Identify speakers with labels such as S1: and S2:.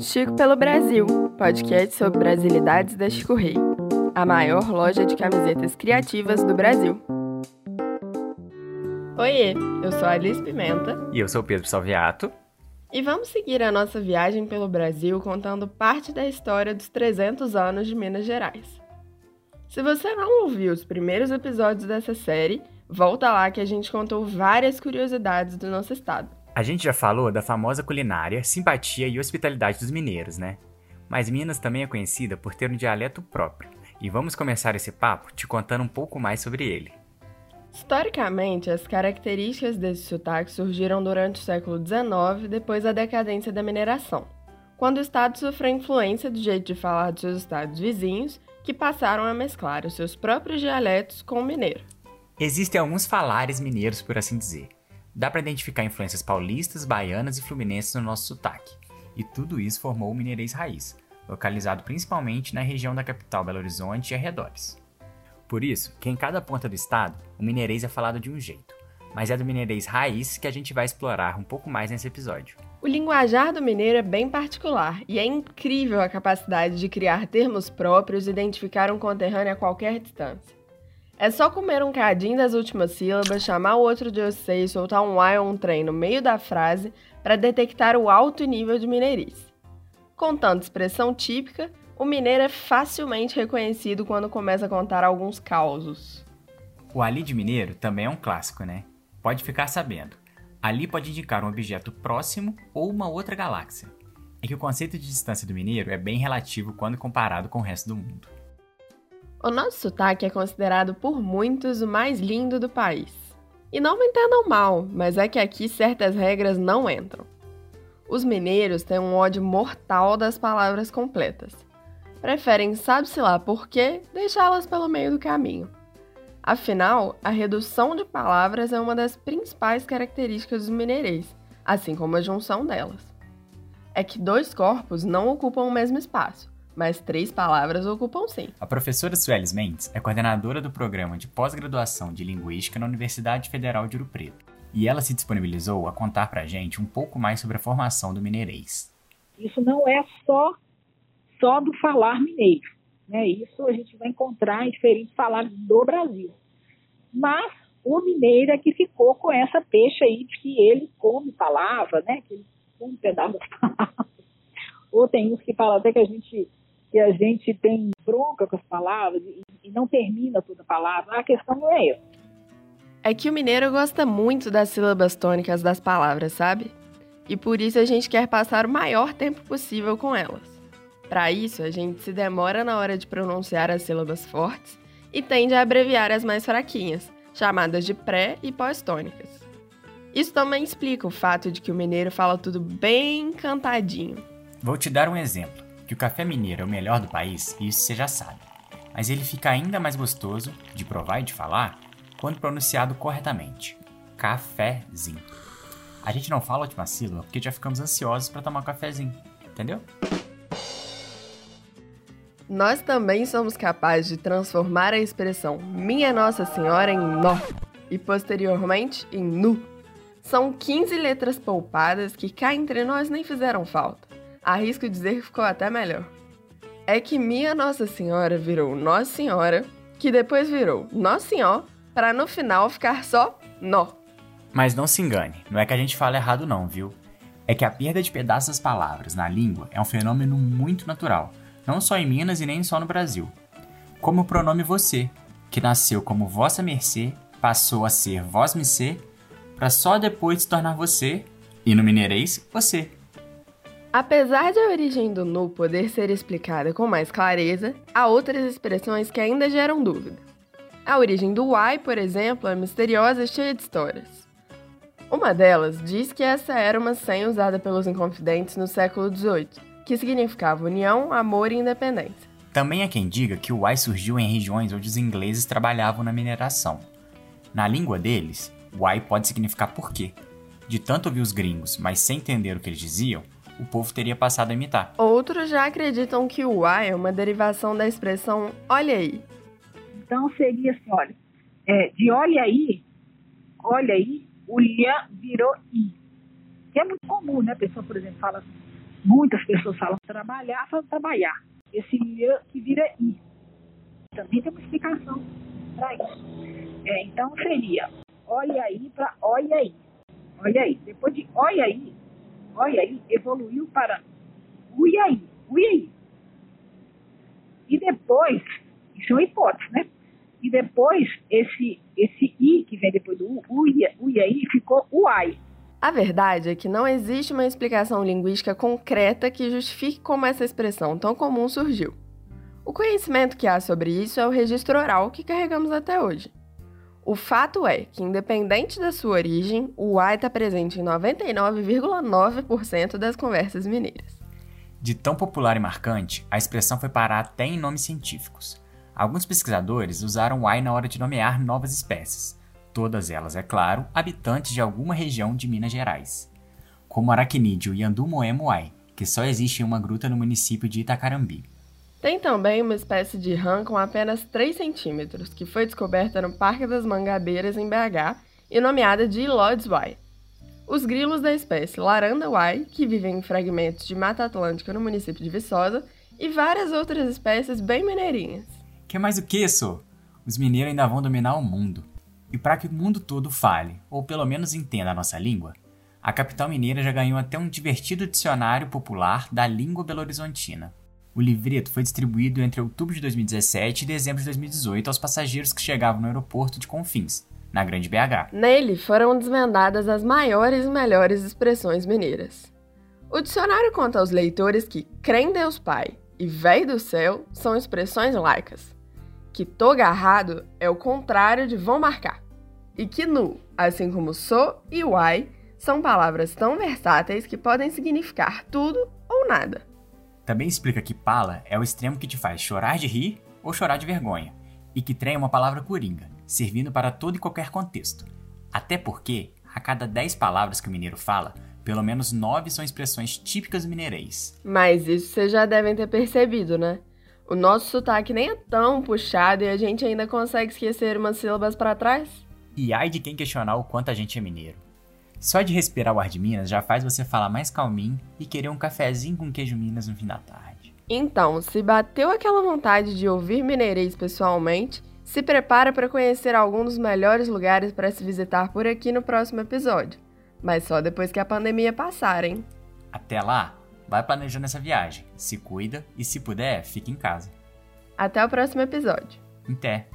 S1: Chico pelo Brasil, podcast sobre brasilidades da Chico Rei, a maior loja de camisetas criativas do Brasil. Oiê, eu sou a Alice Pimenta.
S2: E eu sou o Pedro Salviato.
S1: E vamos seguir a nossa viagem pelo Brasil contando parte da história dos 300 anos de Minas Gerais. Se você não ouviu os primeiros episódios dessa série, volta lá que a gente contou várias curiosidades do nosso estado.
S2: A gente já falou da famosa culinária, simpatia e hospitalidade dos mineiros, né? Mas Minas também é conhecida por ter um dialeto próprio. E vamos começar esse papo te contando um pouco mais sobre ele.
S1: Historicamente, as características desse sotaque surgiram durante o século XIX, depois da decadência da mineração, quando o estado sofreu influência do jeito de falar dos seus estados vizinhos, que passaram a mesclar os seus próprios dialetos com o mineiro.
S2: Existem alguns falares mineiros, por assim dizer. Dá para identificar influências paulistas, baianas e fluminenses no nosso sotaque. E tudo isso formou o mineirês raiz, localizado principalmente na região da capital Belo Horizonte e arredores. Por isso, que em cada ponta do estado, o mineirês é falado de um jeito, mas é do mineirês raiz que a gente vai explorar um pouco mais nesse episódio.
S1: O linguajar do mineiro é bem particular e é incrível a capacidade de criar termos próprios e identificar um conterrâneo a qualquer distância. É só comer um cadinho das últimas sílabas, chamar o outro de você e soltar um ai ou um trem no meio da frase para detectar o alto nível de mineirice. Com tanta expressão típica, o mineiro é facilmente reconhecido quando começa a contar alguns causos.
S2: O ali de mineiro também é um clássico, né? Pode ficar sabendo. Ali pode indicar um objeto próximo ou uma outra galáxia. É que o conceito de distância do mineiro é bem relativo quando comparado com o resto do mundo.
S1: O nosso sotaque é considerado por muitos o mais lindo do país. E não me entendam mal, mas é que aqui certas regras não entram. Os mineiros têm um ódio mortal das palavras completas. Preferem, sabe-se lá por quê, deixá-las pelo meio do caminho. Afinal, a redução de palavras é uma das principais características dos mineirês, assim como a junção delas. É que dois corpos não ocupam o mesmo espaço, mas três palavras ocupam sim.
S2: A professora Suelis Mendes é coordenadora do programa de pós-graduação de Linguística na Universidade Federal de Ouro Preto. E ela se disponibilizou a contar pra gente um pouco mais sobre a formação do mineirês.
S3: Isso não é só, só do falar mineiro. Né? Isso a gente vai encontrar em diferentes falares do Brasil. Mas o mineiro é que ficou com essa peixe aí de que ele come palavra, né? que ele come um pedaço das palavras. Ou tem uns que falam até que a gente que a gente tem bronca com as palavras e, e não termina toda a palavra. A questão não é essa.
S1: É que o mineiro gosta muito das sílabas tônicas das palavras, sabe? E por isso a gente quer passar o maior tempo possível com elas. Para isso, a gente se demora na hora de pronunciar as sílabas fortes e tende a abreviar as mais fraquinhas, chamadas de pré e pós-tônicas. Isso também explica o fato de que o mineiro fala tudo bem cantadinho.
S2: Vou te dar um exemplo que o café mineiro é o melhor do país, isso você já sabe. Mas ele fica ainda mais gostoso de provar e de falar quando pronunciado corretamente. Cafézinho. A gente não fala a última sílaba porque já ficamos ansiosos para tomar um cafezinho, entendeu?
S1: Nós também somos capazes de transformar a expressão Minha Nossa Senhora em nó e posteriormente em nu. São 15 letras poupadas que cá entre nós nem fizeram falta. Arrisco dizer que ficou até melhor. É que minha Nossa Senhora virou Nossa Senhora, que depois virou Nossa Senhor, para no final ficar só nó.
S2: Mas não se engane, não é que a gente fala errado não, viu? É que a perda de pedaços das palavras na língua é um fenômeno muito natural, não só em Minas e nem só no Brasil. Como o pronome você, que nasceu como vossa mercê, passou a ser vós me ser, para só depois se tornar você, e no mineirês, você.
S1: Apesar de a origem do nu poder ser explicada com mais clareza, há outras expressões que ainda geram dúvida. A origem do Y, por exemplo, é misteriosa e cheia de histórias. Uma delas diz que essa era uma senha usada pelos inconfidentes no século XVIII, que significava união, amor e independência.
S2: Também há quem diga que o Y surgiu em regiões onde os ingleses trabalhavam na mineração. Na língua deles, Y pode significar porquê. De tanto ouvir os gringos, mas sem entender o que eles diziam, o povo teria passado a imitar.
S1: Outros já acreditam que o Y é uma derivação da expressão olha aí.
S3: Então seria assim, olha, é, de olha aí, olha aí, o lha virou i. Que é muito comum, né? A pessoa, por exemplo, fala assim, muitas pessoas falam trabalhar, falam trabalhar. Esse I que vira I. Também tem uma explicação para isso. É, então seria olha aí para olha aí. Olha aí. Depois de olha aí, olha aí, evoluiu para ui aí, ui aí. E depois, isso é uma hipótese, né? E depois, esse, esse i que vem depois do u, ui, ui aí, ficou uai.
S1: A verdade é que não existe uma explicação linguística concreta que justifique como essa expressão tão comum surgiu. O conhecimento que há sobre isso é o registro oral que carregamos até hoje. O fato é que, independente da sua origem, o uai está presente em 99,9% das conversas mineiras.
S2: De tão popular e marcante, a expressão foi parar até em nomes científicos. Alguns pesquisadores usaram o uai na hora de nomear novas espécies, todas elas, é claro, habitantes de alguma região de Minas Gerais, como o aracnídeo Yandu-Moemo-Uai, que só existe em uma gruta no município de Itacarambi.
S1: Tem também uma espécie de rã com apenas 3 centímetros, que foi descoberta no Parque das Mangabeiras, em BH, e nomeada de Lloyds-Uai. Os grilos da espécie Laranda-Uai, que vivem em fragmentos de Mata Atlântica no município de Viçosa, e várias outras espécies bem mineirinhas.
S2: Que mais o que isso? Os mineiros ainda vão dominar o mundo. E para que o mundo todo fale, ou pelo menos entenda a nossa língua, a capital mineira já ganhou até um divertido dicionário popular da língua belo-horizontina. O livreto foi distribuído entre outubro de 2017 e dezembro de 2018 aos passageiros que chegavam no aeroporto de Confins, na Grande BH.
S1: Nele foram desvendadas as maiores e melhores expressões mineiras. O dicionário conta aos leitores que crê Deus Pai e véi do céu são expressões laicas, que tô garrado é o contrário de vão marcar, e que nu, assim como sou e uai, são palavras tão versáteis que podem significar tudo ou nada.
S2: Também explica que pala é o extremo que te faz chorar de rir ou chorar de vergonha, e que trem é uma palavra coringa, servindo para todo e qualquer contexto. Até porque, a cada 10 palavras que o mineiro fala, pelo menos 9 são expressões típicas mineirês.
S1: Mas isso vocês já devem ter percebido, né? O nosso sotaque nem é tão puxado e a gente ainda consegue esquecer umas sílabas para trás.
S2: E ai de quem questionar o quanto a gente é mineiro. Só de respirar o ar de Minas já faz você falar mais calminho e querer um cafezinho com queijo Minas no fim da tarde.
S1: Então, se bateu aquela vontade de ouvir mineirês pessoalmente, se prepara para conhecer alguns dos melhores lugares para se visitar por aqui no próximo episódio. Mas só depois que a pandemia passar, hein?
S2: Até lá, vai planejando essa viagem, se cuida e se puder, fique em casa.
S1: Até o próximo episódio.
S2: Até!